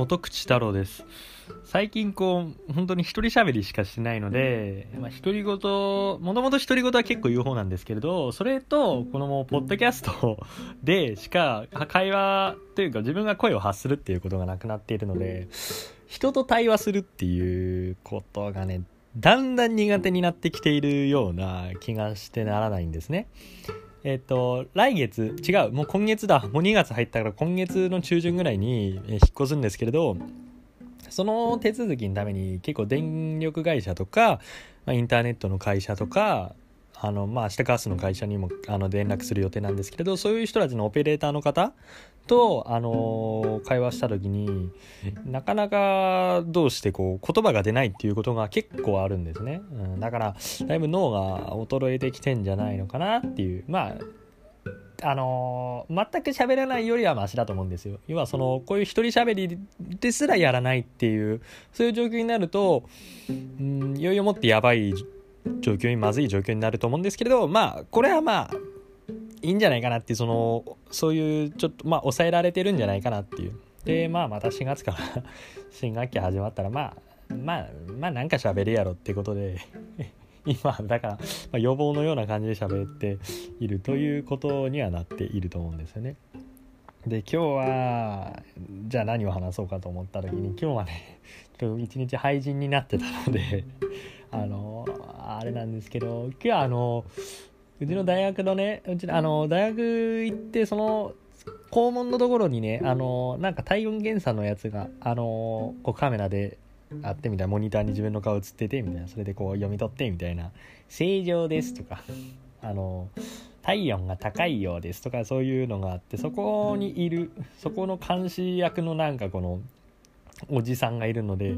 元口太郎です最近こう本当に一人喋りしかしないので、まあ、独り言もともと独り言は結構言う方なんですけれどそれとこのもうポッドキャストでしか会話というか自分が声を発するっていうことがなくなっているので人と対話するっていうことがねだんだん苦手になってきているような気がしてならないんですね。えっ、と、来月、違う、もう今月だ、もう2月入ったから今月の中旬ぐらいに引っ越すんですけれど、その手続きのために結構電力会社とか、まあ、インターネットの会社とか、あの、まあ、明日ガスの会社にも、あの、連絡する予定なんですけれど、そういう人たちのオペレーターの方と、あの会話した時に、なかなかどうしてこう、言葉が出ないっていうことが結構あるんですね。うん、だから、だいぶ脳が衰えてきてんじゃないのかなっていう、まあ、あのー、全く喋らないよりはマシだと思うんですよ。要はその、こういう一人喋りですらやらないっていう、そういう状況になると、うん、いよいよもってやばい状況にまずい状況になると思うんですけれどまあこれはまあいいんじゃないかなっていうそのそういうちょっとまあ抑えられてるんじゃないかなっていうでまあまた4月から 新学期始まったらまあまあまあなんか喋るやろってことで 今だから、まあ、予防のような感じで喋っているということにはなっていると思うんですよね。で今日はじゃあ何を話そうかと思った時に今日はね 一日廃人になってたのであのあれなんですけど今日はあのうちの大学のねうちのあの大学行ってその校門のところにねあのなんか体温検査のやつがあのこうカメラであってみたいなモニターに自分の顔映っててみたいなそれでこう読み取ってみたいな「正常です」とかあの体温が高いようですとかそういうのがあってそこにいるそこの監視役のなんかこのおじさんがいるので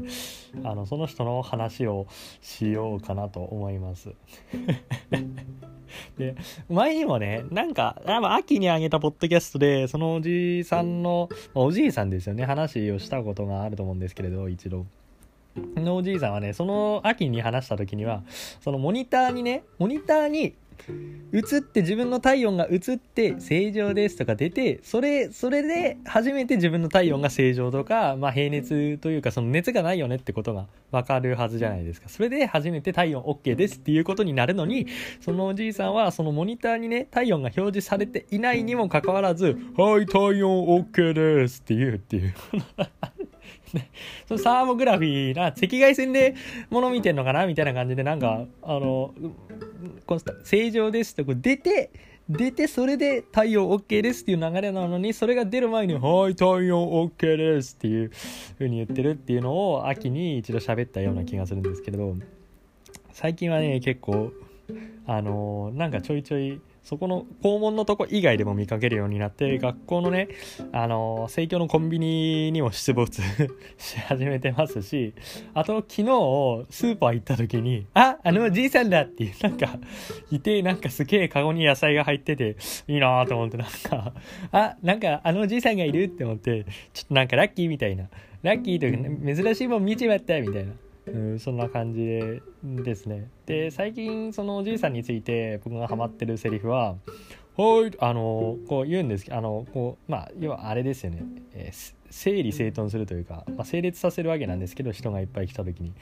あのその人の話をしようかなと思います。で前にもねなんか秋にあげたポッドキャストでそのおじさんのおじいさんですよね。話をしたことがあると思うんですけれど一度。のおじいさんはねその秋に話した時にはそのモニターにねモニターに映って自分の体温が映って正常ですとか出てそれそれで初めて自分の体温が正常とか、まあ、平熱というかその熱がないよねってことが分かるはずじゃないですか。それで初めて体温 OK ですっていうことになるのにそのおじいさんはそのモニターにね体温が表示されていないにもかかわらず「はい体温 OK です」って言うっていう。そのサーモグラフィーな赤外線で物見てんのかなみたいな感じでなんかあのこの正常ですってこう出て出てそれで太陽 OK ですっていう流れなのにそれが出る前に「はい太陽 OK です」っていう風に言ってるっていうのを秋に一度喋ったような気がするんですけれど最近はね結構あのー、なんかちょいちょいそこの校門のとこ以外でも見かけるようになって学校のねあの生協のコンビニにも出没 し始めてますしあと昨日スーパー行った時にああのじいさんだっていうなんかいてなんかすげえカゴに野菜が入ってていいなと思ってなんかあなんかあのじいさんがいるって思ってちょっとなんかラッキーみたいな。ラッキーというか、珍しいもん見ちまったみたいなうん、そんな感じでですね。で最近そのおじいさんについて僕がハマってるセリフは「はい」あのこう言うんですけどあのこうまあ要はあれですよね、えー、整理整頓するというか、まあ、整列させるわけなんですけど人がいっぱい来た時に。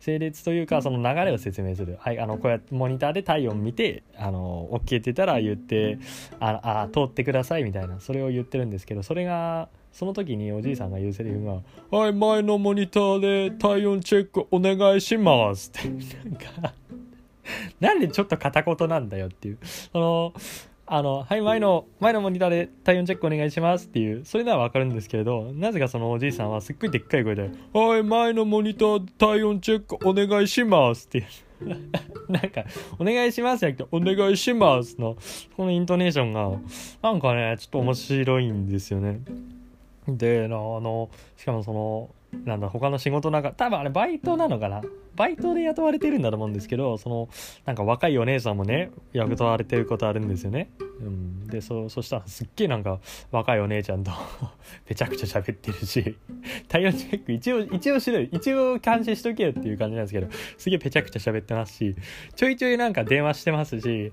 整列というかその流れを説明する、はい、あのこうやってモニターで体温見てあの OK って言ったら言ってああ通ってくださいみたいなそれを言ってるんですけどそれがその時におじいさんが言うセリフが「はい前のモニターで体温チェックお願いします」ってなんかなんでちょっと片言なんだよっていうそのあの、はい、前の、前のモニターで体温チェックお願いしますっていう、それならわかるんですけれど、なぜかそのおじいさんはすっごいでっかい声で、はい、前のモニターで体温チェックお願いしますっていう。なんか、お願いしますじゃなくて、お願いしますの、このイントネーションが、なんかね、ちょっと面白いんですよね。で、あの、しかもその、なんだ他の仕事なんか多分あれバイトなのかな？バイトで雇われてるんだと思うんですけどそのなんか若いお姉さんもね雇われてることあるんですよね、うん、でそそしたらすっげえなんか若いお姉ちゃんと ぺちゃくちゃ喋ってるし対応チェック一応一応しろ一応監視しとけよっていう感じなんですけどすげえぺちゃくちゃ喋ってますしちょいちょいなんか電話してますし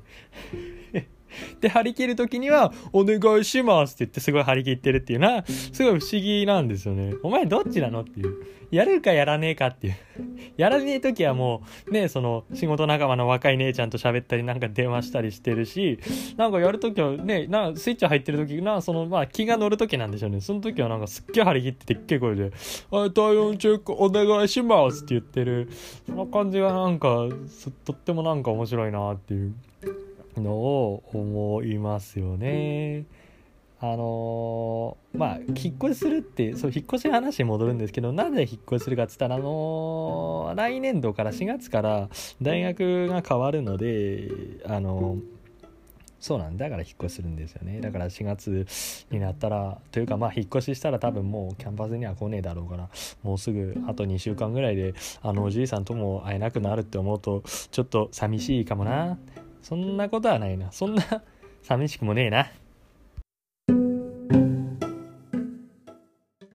で、張り切る時には、お願いしますって言ってすごい張り切ってるっていうのは、すごい不思議なんですよね。お前どっちなのっていう。やるかやらねえかっていう。やらねえ時はもう、ね、その、仕事仲間の若い姉ちゃんと喋ったり、なんか電話したりしてるし、なんかやる時はね、なスイッチ入ってる時な、その、まあ気が乗る時なんでしょうね。その時はなんかすっげえ張り切ってでっけえ声で、はい、体温チェックお願いしますって言ってる。その感じがなんか、とってもなんか面白いなっていう。のを思いますよね。あのー、まあ引っ越しするってそう引っ越しの話に戻るんですけどなぜ引っ越しするかっつったらあのー、来年度から4月から大学が変わるのであのー、そうなんだから引っ越しするんですよねだから4月になったらというかまあ引っ越ししたら多分もうキャンパスには来ねえだろうからもうすぐあと2週間ぐらいであのおじいさんとも会えなくなるって思うとちょっと寂しいかもなそんなことはないな。そんな 寂しくもねえな。